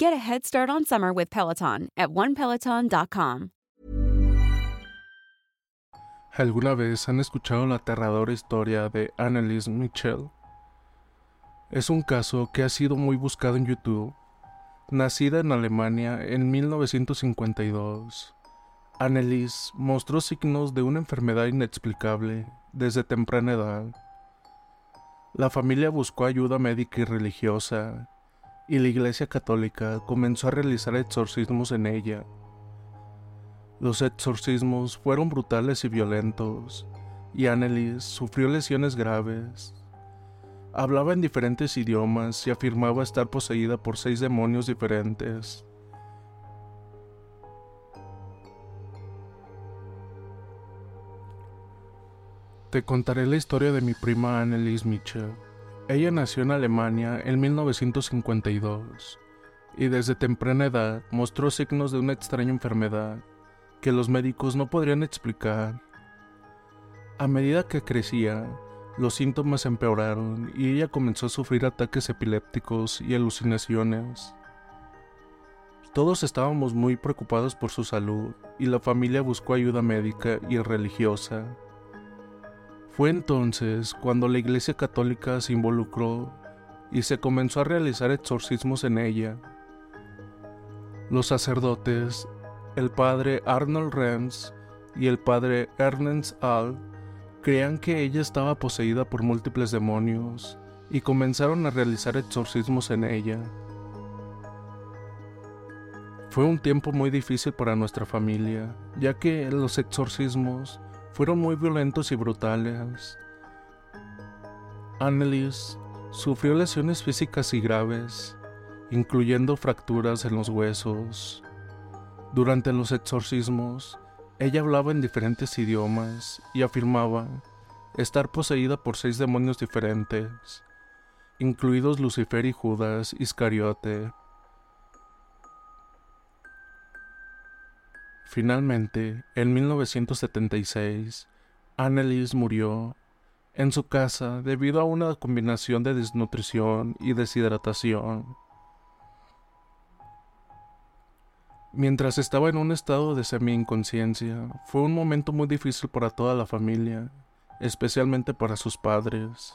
Get a head start on summer with Peloton at onepeloton.com. ¿Alguna vez han escuchado la aterradora historia de Annelies Mitchell? Es un caso que ha sido muy buscado en YouTube. Nacida en Alemania en 1952, Annelies mostró signos de una enfermedad inexplicable desde temprana edad. La familia buscó ayuda médica y religiosa, y la Iglesia Católica comenzó a realizar exorcismos en ella. Los exorcismos fueron brutales y violentos, y Annelies sufrió lesiones graves. Hablaba en diferentes idiomas y afirmaba estar poseída por seis demonios diferentes. Te contaré la historia de mi prima Annelies Mitchell. Ella nació en Alemania en 1952 y desde temprana edad mostró signos de una extraña enfermedad que los médicos no podrían explicar. A medida que crecía, los síntomas empeoraron y ella comenzó a sufrir ataques epilépticos y alucinaciones. Todos estábamos muy preocupados por su salud y la familia buscó ayuda médica y religiosa. Fue entonces cuando la Iglesia Católica se involucró y se comenzó a realizar exorcismos en ella. Los sacerdotes, el padre Arnold Renz y el padre Ernst All, creían que ella estaba poseída por múltiples demonios y comenzaron a realizar exorcismos en ella. Fue un tiempo muy difícil para nuestra familia, ya que los exorcismos fueron muy violentos y brutales. Annelies sufrió lesiones físicas y graves, incluyendo fracturas en los huesos. Durante los exorcismos, ella hablaba en diferentes idiomas y afirmaba estar poseída por seis demonios diferentes, incluidos Lucifer y Judas Iscariote. Finalmente, en 1976, Annelies murió en su casa debido a una combinación de desnutrición y deshidratación. Mientras estaba en un estado de semi-inconsciencia, fue un momento muy difícil para toda la familia, especialmente para sus padres.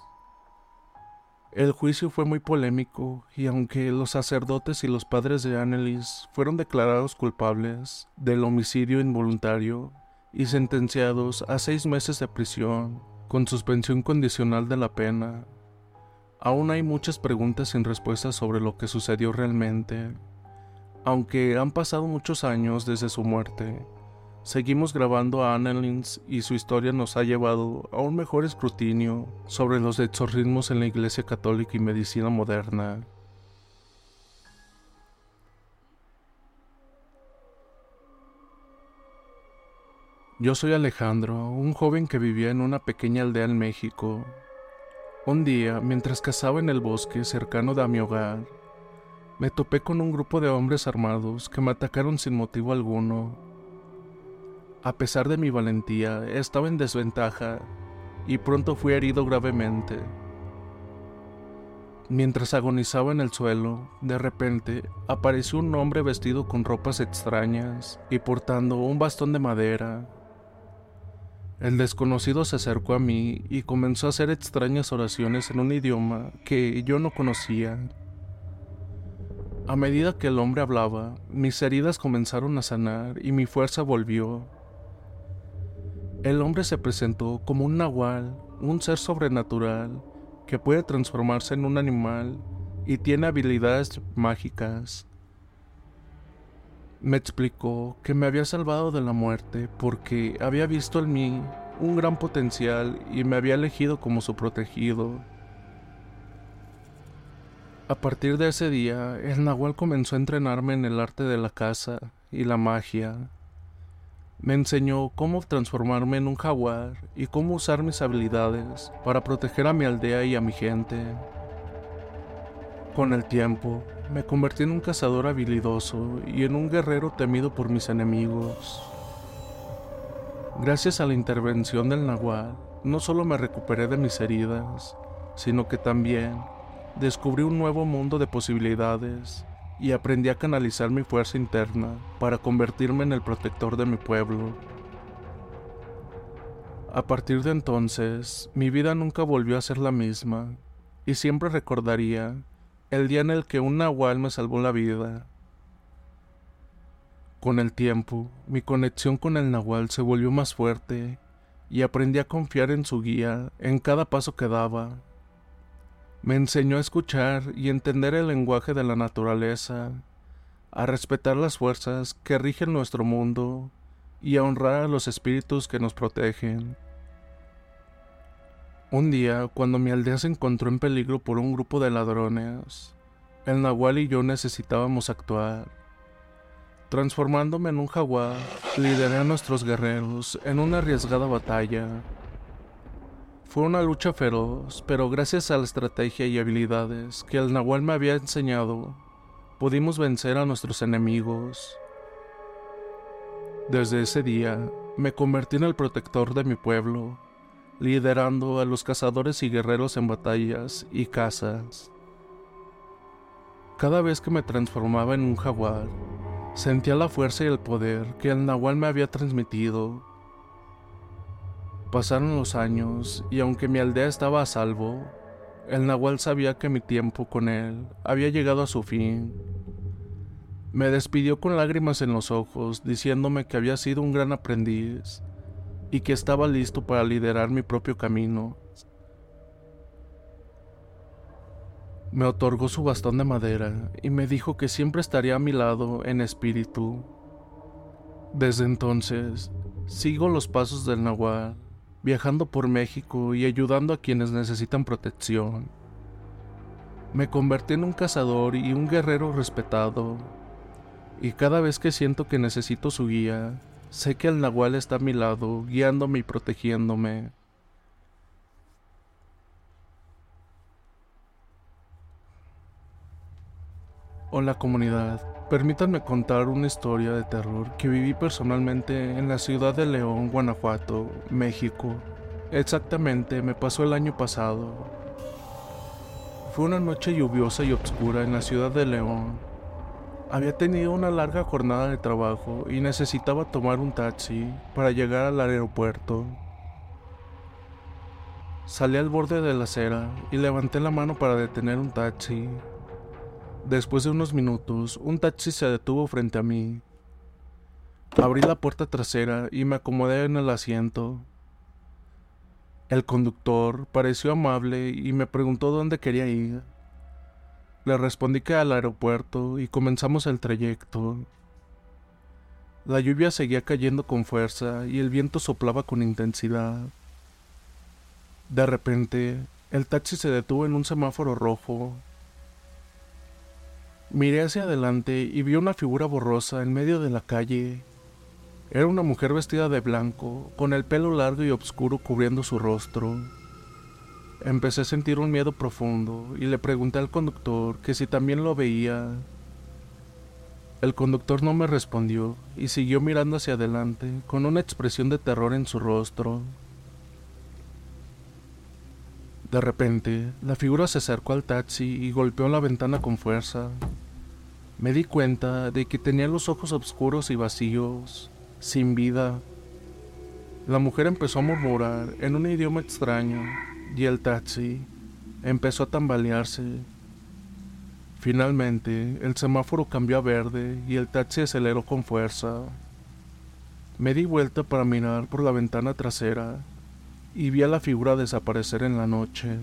El juicio fue muy polémico y aunque los sacerdotes y los padres de Annelies fueron declarados culpables del homicidio involuntario y sentenciados a seis meses de prisión con suspensión condicional de la pena, aún hay muchas preguntas sin respuestas sobre lo que sucedió realmente. Aunque han pasado muchos años desde su muerte, Seguimos grabando a Annelins y su historia nos ha llevado a un mejor escrutinio sobre los exorcismos en la Iglesia Católica y medicina moderna. Yo soy Alejandro, un joven que vivía en una pequeña aldea en México. Un día, mientras cazaba en el bosque cercano de mi hogar, me topé con un grupo de hombres armados que me atacaron sin motivo alguno a pesar de mi valentía, estaba en desventaja y pronto fui herido gravemente. Mientras agonizaba en el suelo, de repente apareció un hombre vestido con ropas extrañas y portando un bastón de madera. El desconocido se acercó a mí y comenzó a hacer extrañas oraciones en un idioma que yo no conocía. A medida que el hombre hablaba, mis heridas comenzaron a sanar y mi fuerza volvió. El hombre se presentó como un nahual, un ser sobrenatural que puede transformarse en un animal y tiene habilidades mágicas. Me explicó que me había salvado de la muerte porque había visto en mí un gran potencial y me había elegido como su protegido. A partir de ese día, el nahual comenzó a entrenarme en el arte de la caza y la magia. Me enseñó cómo transformarme en un jaguar y cómo usar mis habilidades para proteger a mi aldea y a mi gente. Con el tiempo, me convertí en un cazador habilidoso y en un guerrero temido por mis enemigos. Gracias a la intervención del nahual, no solo me recuperé de mis heridas, sino que también descubrí un nuevo mundo de posibilidades y aprendí a canalizar mi fuerza interna para convertirme en el protector de mi pueblo. A partir de entonces, mi vida nunca volvió a ser la misma, y siempre recordaría el día en el que un nahual me salvó la vida. Con el tiempo, mi conexión con el nahual se volvió más fuerte y aprendí a confiar en su guía en cada paso que daba. Me enseñó a escuchar y entender el lenguaje de la naturaleza, a respetar las fuerzas que rigen nuestro mundo y a honrar a los espíritus que nos protegen. Un día, cuando mi aldea se encontró en peligro por un grupo de ladrones, el nahual y yo necesitábamos actuar. Transformándome en un jaguar, lideré a nuestros guerreros en una arriesgada batalla. Fue una lucha feroz, pero gracias a la estrategia y habilidades que el Nahual me había enseñado, pudimos vencer a nuestros enemigos. Desde ese día, me convertí en el protector de mi pueblo, liderando a los cazadores y guerreros en batallas y cazas. Cada vez que me transformaba en un jaguar, sentía la fuerza y el poder que el Nahual me había transmitido Pasaron los años y aunque mi aldea estaba a salvo, el Nahual sabía que mi tiempo con él había llegado a su fin. Me despidió con lágrimas en los ojos, diciéndome que había sido un gran aprendiz y que estaba listo para liderar mi propio camino. Me otorgó su bastón de madera y me dijo que siempre estaría a mi lado en espíritu. Desde entonces, sigo los pasos del Nahual viajando por México y ayudando a quienes necesitan protección. Me convertí en un cazador y un guerrero respetado, y cada vez que siento que necesito su guía, sé que el Nahual está a mi lado, guiándome y protegiéndome. Hola comunidad, permítanme contar una historia de terror que viví personalmente en la ciudad de León, Guanajuato, México. Exactamente, me pasó el año pasado. Fue una noche lluviosa y oscura en la ciudad de León. Había tenido una larga jornada de trabajo y necesitaba tomar un taxi para llegar al aeropuerto. Salí al borde de la acera y levanté la mano para detener un taxi. Después de unos minutos, un taxi se detuvo frente a mí. Abrí la puerta trasera y me acomodé en el asiento. El conductor pareció amable y me preguntó dónde quería ir. Le respondí que al aeropuerto y comenzamos el trayecto. La lluvia seguía cayendo con fuerza y el viento soplaba con intensidad. De repente, el taxi se detuvo en un semáforo rojo Miré hacia adelante y vi una figura borrosa en medio de la calle. Era una mujer vestida de blanco, con el pelo largo y oscuro cubriendo su rostro. Empecé a sentir un miedo profundo y le pregunté al conductor que si también lo veía. El conductor no me respondió y siguió mirando hacia adelante con una expresión de terror en su rostro. De repente, la figura se acercó al taxi y golpeó la ventana con fuerza. Me di cuenta de que tenía los ojos oscuros y vacíos, sin vida. La mujer empezó a murmurar en un idioma extraño y el taxi empezó a tambalearse. Finalmente, el semáforo cambió a verde y el taxi aceleró con fuerza. Me di vuelta para mirar por la ventana trasera y vi a la figura desaparecer en la noche.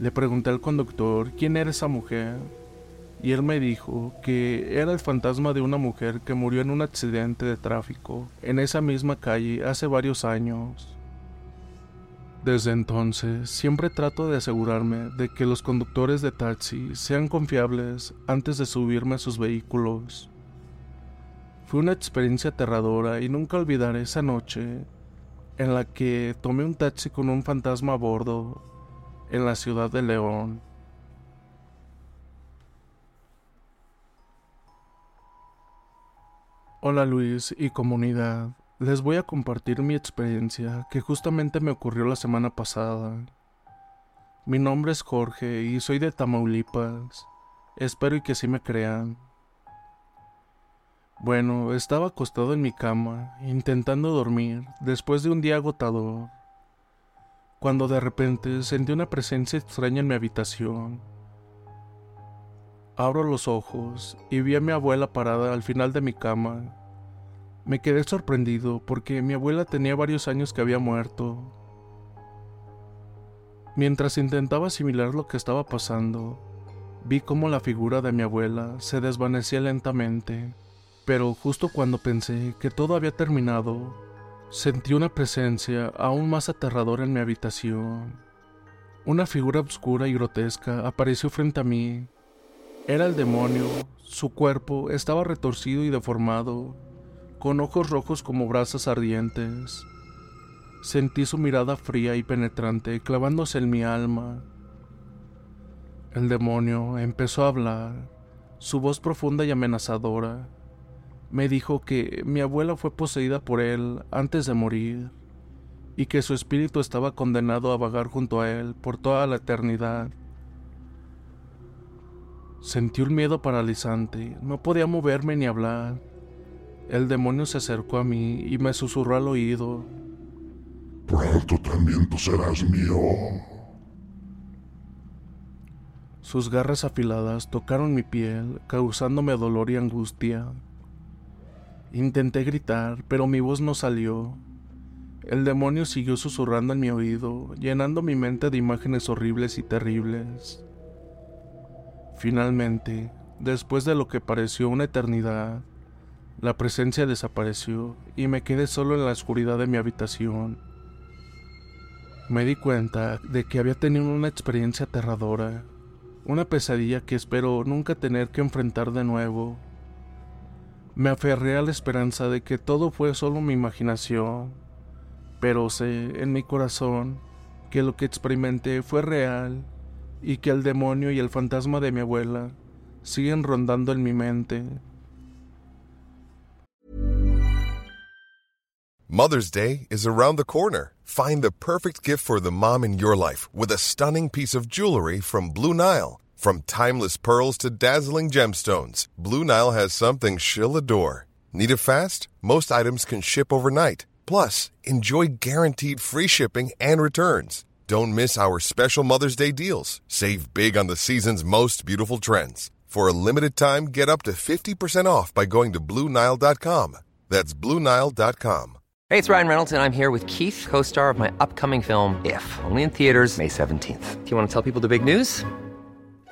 Le pregunté al conductor quién era esa mujer y él me dijo que era el fantasma de una mujer que murió en un accidente de tráfico en esa misma calle hace varios años. Desde entonces, siempre trato de asegurarme de que los conductores de taxi sean confiables antes de subirme a sus vehículos. Fue una experiencia aterradora y nunca olvidaré esa noche en la que tomé un taxi con un fantasma a bordo en la ciudad de León. Hola Luis y comunidad. Les voy a compartir mi experiencia que justamente me ocurrió la semana pasada. Mi nombre es Jorge y soy de Tamaulipas. Espero y que sí me crean. Bueno, estaba acostado en mi cama, intentando dormir, después de un día agotador, cuando de repente sentí una presencia extraña en mi habitación. Abro los ojos y vi a mi abuela parada al final de mi cama, me quedé sorprendido porque mi abuela tenía varios años que había muerto. Mientras intentaba asimilar lo que estaba pasando, vi cómo la figura de mi abuela se desvanecía lentamente, pero justo cuando pensé que todo había terminado, sentí una presencia aún más aterradora en mi habitación. Una figura oscura y grotesca apareció frente a mí. Era el demonio, su cuerpo estaba retorcido y deformado, con ojos rojos como brasas ardientes. Sentí su mirada fría y penetrante clavándose en mi alma. El demonio empezó a hablar, su voz profunda y amenazadora. Me dijo que mi abuela fue poseída por él antes de morir y que su espíritu estaba condenado a vagar junto a él por toda la eternidad. Sentí un miedo paralizante, no podía moverme ni hablar. El demonio se acercó a mí y me susurró al oído. Pronto también tú serás mío. Sus garras afiladas tocaron mi piel, causándome dolor y angustia. Intenté gritar, pero mi voz no salió. El demonio siguió susurrando en mi oído, llenando mi mente de imágenes horribles y terribles. Finalmente, después de lo que pareció una eternidad, la presencia desapareció y me quedé solo en la oscuridad de mi habitación. Me di cuenta de que había tenido una experiencia aterradora, una pesadilla que espero nunca tener que enfrentar de nuevo. Me aferré a la esperanza de que todo fue solo mi imaginación, pero sé en mi corazón que lo que experimenté fue real y que el demonio y el fantasma de mi abuela siguen rondando en mi mente. Mother's Day is around the corner. Find the perfect gift for the mom in your life with a stunning piece of jewelry from Blue Nile. From timeless pearls to dazzling gemstones, Blue Nile has something she'll adore. Need it fast? Most items can ship overnight. Plus, enjoy guaranteed free shipping and returns. Don't miss our special Mother's Day deals. Save big on the season's most beautiful trends. For a limited time, get up to 50% off by going to BlueNile.com. That's BlueNile.com. Hey, it's Ryan Reynolds, and I'm here with Keith, co star of my upcoming film, If, only in theaters, May 17th. Do you want to tell people the big news?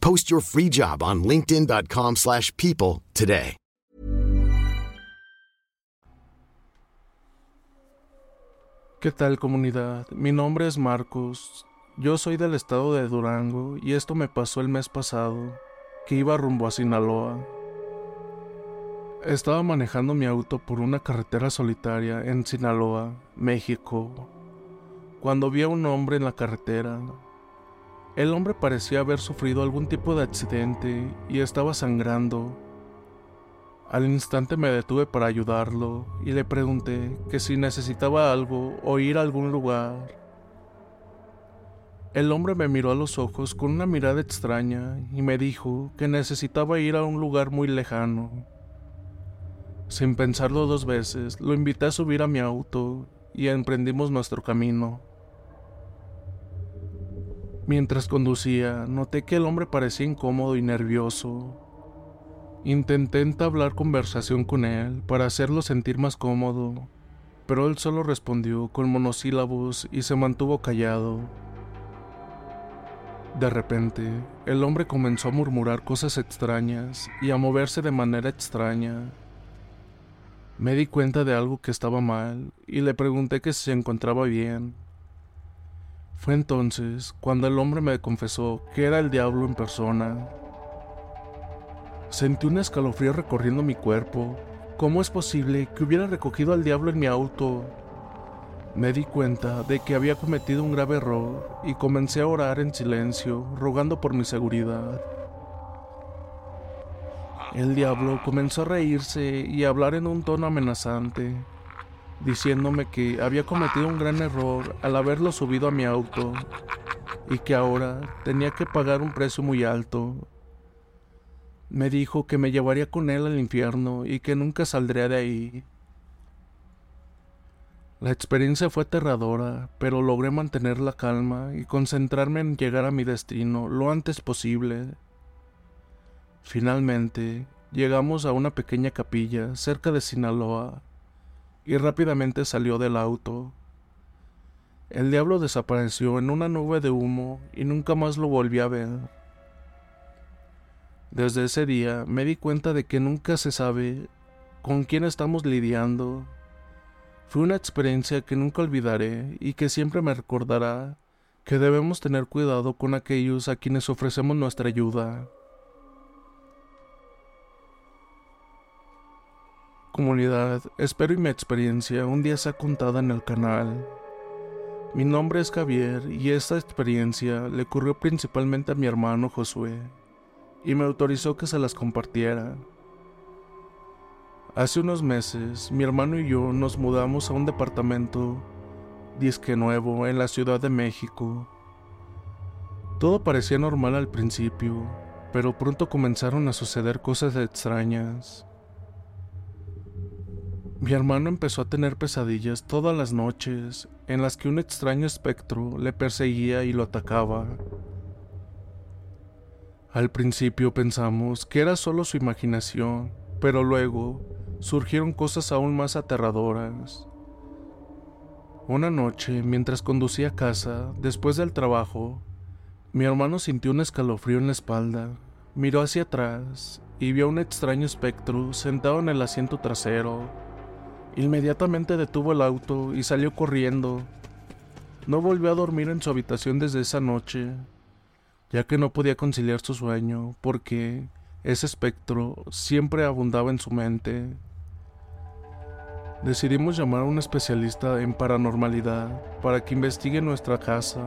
Post your free job on linkedin.com/people today. ¿Qué tal comunidad? Mi nombre es Marcos. Yo soy del estado de Durango y esto me pasó el mes pasado, que iba rumbo a Sinaloa. Estaba manejando mi auto por una carretera solitaria en Sinaloa, México, cuando vi a un hombre en la carretera. El hombre parecía haber sufrido algún tipo de accidente y estaba sangrando. Al instante me detuve para ayudarlo y le pregunté que si necesitaba algo o ir a algún lugar. El hombre me miró a los ojos con una mirada extraña y me dijo que necesitaba ir a un lugar muy lejano. Sin pensarlo dos veces, lo invité a subir a mi auto y emprendimos nuestro camino. Mientras conducía, noté que el hombre parecía incómodo y nervioso, Intenté entablar conversación con él para hacerlo sentir más cómodo, pero él solo respondió con monosílabos y se mantuvo callado. De repente, el hombre comenzó a murmurar cosas extrañas y a moverse de manera extraña. Me di cuenta de algo que estaba mal y le pregunté que si se encontraba bien. Fue entonces cuando el hombre me confesó que era el diablo en persona. Sentí un escalofrío recorriendo mi cuerpo. ¿Cómo es posible que hubiera recogido al diablo en mi auto? Me di cuenta de que había cometido un grave error y comencé a orar en silencio, rogando por mi seguridad. El diablo comenzó a reírse y a hablar en un tono amenazante, diciéndome que había cometido un gran error al haberlo subido a mi auto y que ahora tenía que pagar un precio muy alto me dijo que me llevaría con él al infierno y que nunca saldría de ahí. La experiencia fue aterradora, pero logré mantener la calma y concentrarme en llegar a mi destino lo antes posible. Finalmente, llegamos a una pequeña capilla cerca de Sinaloa y rápidamente salió del auto. El diablo desapareció en una nube de humo y nunca más lo volví a ver. Desde ese día me di cuenta de que nunca se sabe con quién estamos lidiando. Fue una experiencia que nunca olvidaré y que siempre me recordará que debemos tener cuidado con aquellos a quienes ofrecemos nuestra ayuda. Comunidad, espero y mi experiencia un día sea contada en el canal. Mi nombre es Javier y esta experiencia le ocurrió principalmente a mi hermano Josué y me autorizó que se las compartiera. Hace unos meses, mi hermano y yo nos mudamos a un departamento disque nuevo en la Ciudad de México. Todo parecía normal al principio, pero pronto comenzaron a suceder cosas extrañas. Mi hermano empezó a tener pesadillas todas las noches en las que un extraño espectro le perseguía y lo atacaba. Al principio pensamos que era solo su imaginación, pero luego surgieron cosas aún más aterradoras. Una noche, mientras conducía a casa, después del trabajo, mi hermano sintió un escalofrío en la espalda, miró hacia atrás y vio un extraño espectro sentado en el asiento trasero. Inmediatamente detuvo el auto y salió corriendo. No volvió a dormir en su habitación desde esa noche ya que no podía conciliar su sueño porque ese espectro siempre abundaba en su mente. Decidimos llamar a un especialista en paranormalidad para que investigue nuestra casa.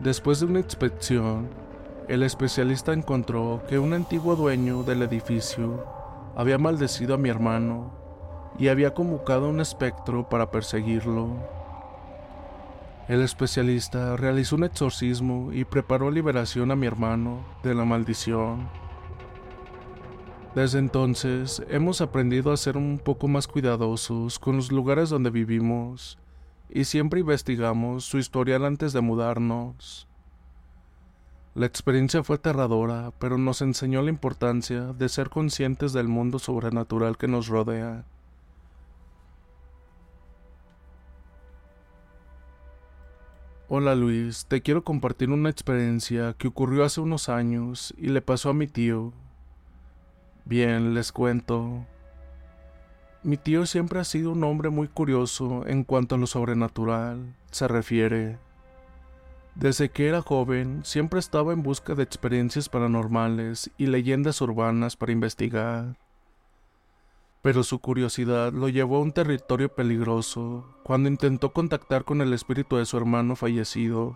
Después de una inspección, el especialista encontró que un antiguo dueño del edificio había maldecido a mi hermano y había convocado un espectro para perseguirlo. El especialista realizó un exorcismo y preparó liberación a mi hermano de la maldición. Desde entonces hemos aprendido a ser un poco más cuidadosos con los lugares donde vivimos y siempre investigamos su historial antes de mudarnos. La experiencia fue aterradora, pero nos enseñó la importancia de ser conscientes del mundo sobrenatural que nos rodea. Hola Luis, te quiero compartir una experiencia que ocurrió hace unos años y le pasó a mi tío. Bien, les cuento. Mi tío siempre ha sido un hombre muy curioso en cuanto a lo sobrenatural se refiere. Desde que era joven, siempre estaba en busca de experiencias paranormales y leyendas urbanas para investigar. Pero su curiosidad lo llevó a un territorio peligroso cuando intentó contactar con el espíritu de su hermano fallecido.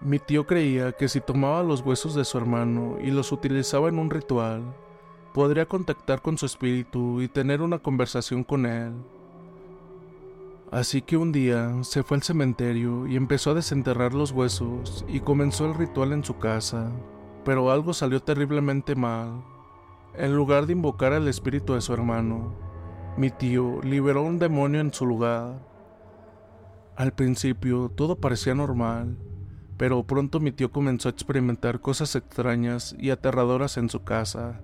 Mi tío creía que si tomaba los huesos de su hermano y los utilizaba en un ritual, podría contactar con su espíritu y tener una conversación con él. Así que un día se fue al cementerio y empezó a desenterrar los huesos y comenzó el ritual en su casa, pero algo salió terriblemente mal. En lugar de invocar al espíritu de su hermano, mi tío liberó un demonio en su lugar. Al principio todo parecía normal, pero pronto mi tío comenzó a experimentar cosas extrañas y aterradoras en su casa.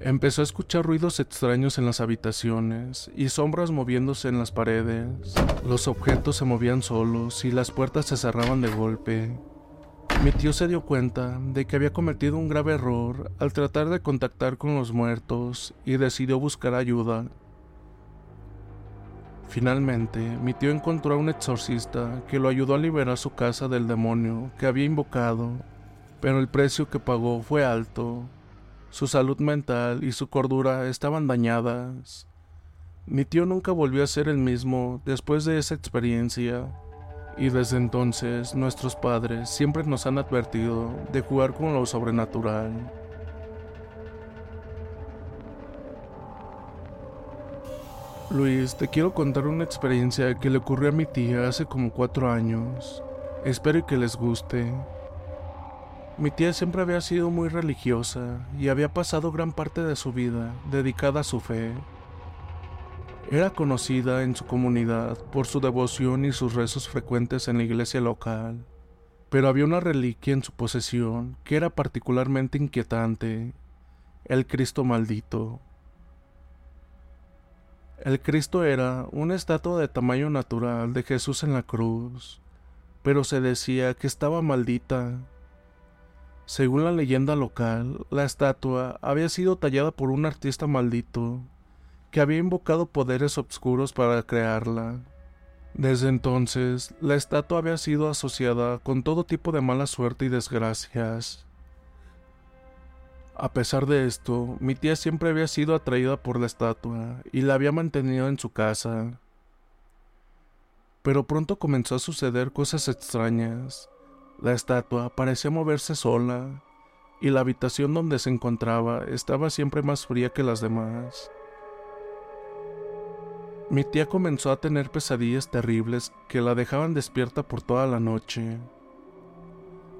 Empezó a escuchar ruidos extraños en las habitaciones y sombras moviéndose en las paredes. Los objetos se movían solos y las puertas se cerraban de golpe. Mi tío se dio cuenta de que había cometido un grave error al tratar de contactar con los muertos y decidió buscar ayuda. Finalmente, mi tío encontró a un exorcista que lo ayudó a liberar su casa del demonio que había invocado, pero el precio que pagó fue alto su salud mental y su cordura estaban dañadas. Mi tío nunca volvió a ser el mismo después de esa experiencia, y desde entonces nuestros padres siempre nos han advertido de jugar con lo sobrenatural. Luis, te quiero contar una experiencia que le ocurrió a mi tía hace como cuatro años. Espero que les guste. Mi tía siempre había sido muy religiosa y había pasado gran parte de su vida dedicada a su fe. Era conocida en su comunidad por su devoción y sus rezos frecuentes en la iglesia local, pero había una reliquia en su posesión que era particularmente inquietante, el Cristo maldito. El Cristo era una estatua de tamaño natural de Jesús en la cruz, pero se decía que estaba maldita. Según la leyenda local, la estatua había sido tallada por un artista maldito que había invocado poderes oscuros para crearla. Desde entonces, la estatua había sido asociada con todo tipo de mala suerte y desgracias. A pesar de esto, mi tía siempre había sido atraída por la estatua y la había mantenido en su casa. Pero pronto comenzó a suceder cosas extrañas. La estatua parecía moverse sola, y la habitación donde se encontraba estaba siempre más fría que las demás. Mi tía comenzó a tener pesadillas terribles que la dejaban despierta por toda la noche.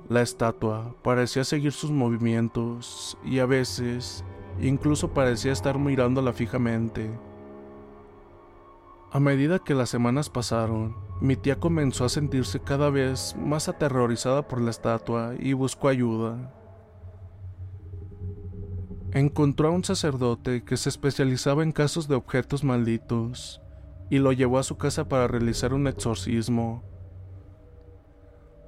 La estatua parecía seguir sus movimientos y a veces incluso parecía estar mirándola fijamente. A medida que las semanas pasaron, mi tía comenzó a sentirse cada vez más aterrorizada por la estatua y buscó ayuda. Encontró a un sacerdote que se especializaba en casos de objetos malditos y lo llevó a su casa para realizar un exorcismo.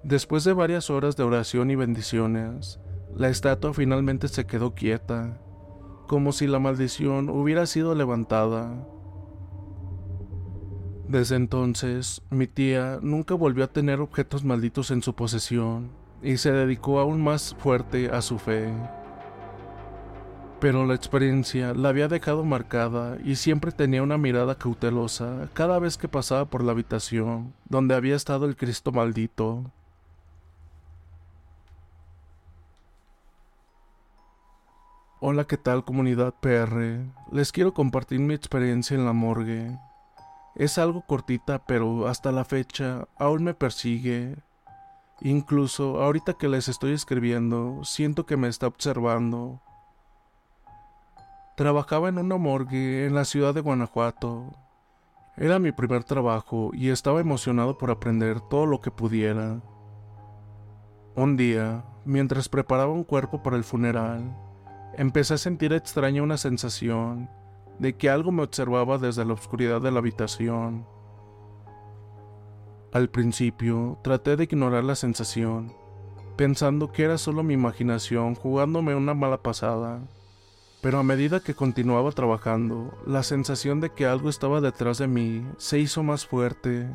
Después de varias horas de oración y bendiciones, la estatua finalmente se quedó quieta, como si la maldición hubiera sido levantada. Desde entonces, mi tía nunca volvió a tener objetos malditos en su posesión y se dedicó aún más fuerte a su fe. Pero la experiencia la había dejado marcada y siempre tenía una mirada cautelosa cada vez que pasaba por la habitación donde había estado el Cristo maldito. Hola, ¿qué tal comunidad PR? Les quiero compartir mi experiencia en la morgue. Es algo cortita, pero hasta la fecha aún me persigue. Incluso ahorita que les estoy escribiendo, siento que me está observando. Trabajaba en una morgue en la ciudad de Guanajuato. Era mi primer trabajo y estaba emocionado por aprender todo lo que pudiera. Un día, mientras preparaba un cuerpo para el funeral, empecé a sentir extraña una sensación de que algo me observaba desde la oscuridad de la habitación. Al principio traté de ignorar la sensación, pensando que era solo mi imaginación jugándome una mala pasada. Pero a medida que continuaba trabajando, la sensación de que algo estaba detrás de mí se hizo más fuerte.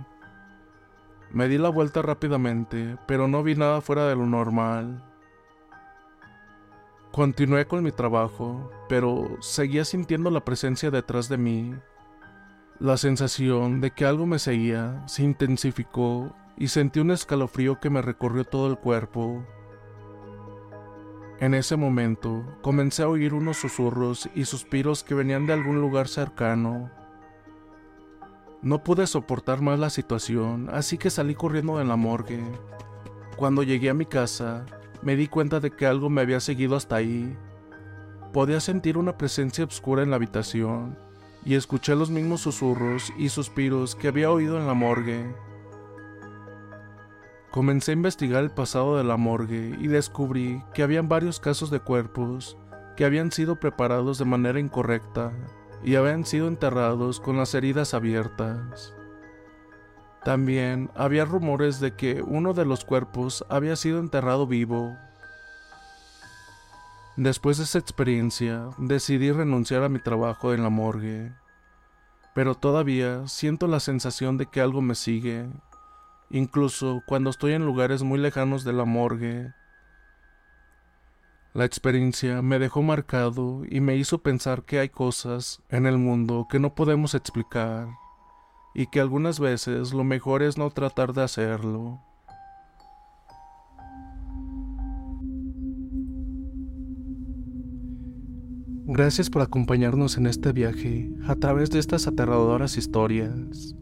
Me di la vuelta rápidamente, pero no vi nada fuera de lo normal. Continué con mi trabajo, pero seguía sintiendo la presencia detrás de mí. La sensación de que algo me seguía se intensificó y sentí un escalofrío que me recorrió todo el cuerpo. En ese momento comencé a oír unos susurros y suspiros que venían de algún lugar cercano. No pude soportar más la situación, así que salí corriendo de la morgue. Cuando llegué a mi casa, me di cuenta de que algo me había seguido hasta ahí. Podía sentir una presencia oscura en la habitación y escuché los mismos susurros y suspiros que había oído en la morgue. Comencé a investigar el pasado de la morgue y descubrí que habían varios casos de cuerpos que habían sido preparados de manera incorrecta y habían sido enterrados con las heridas abiertas. También había rumores de que uno de los cuerpos había sido enterrado vivo. Después de esa experiencia, decidí renunciar a mi trabajo en la morgue, pero todavía siento la sensación de que algo me sigue incluso cuando estoy en lugares muy lejanos de la morgue. La experiencia me dejó marcado y me hizo pensar que hay cosas en el mundo que no podemos explicar y que algunas veces lo mejor es no tratar de hacerlo. Gracias por acompañarnos en este viaje a través de estas aterradoras historias.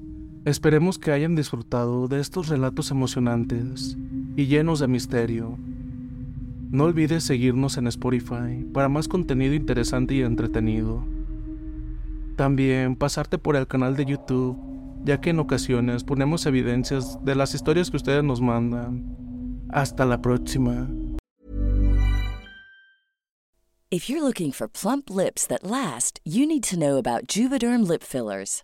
Esperemos que hayan disfrutado de estos relatos emocionantes y llenos de misterio. No olvides seguirnos en Spotify para más contenido interesante y entretenido. También pasarte por el canal de YouTube, ya que en ocasiones ponemos evidencias de las historias que ustedes nos mandan. Hasta la próxima. If you're looking for plump lips that last, you need to know about Juvederm lip fillers.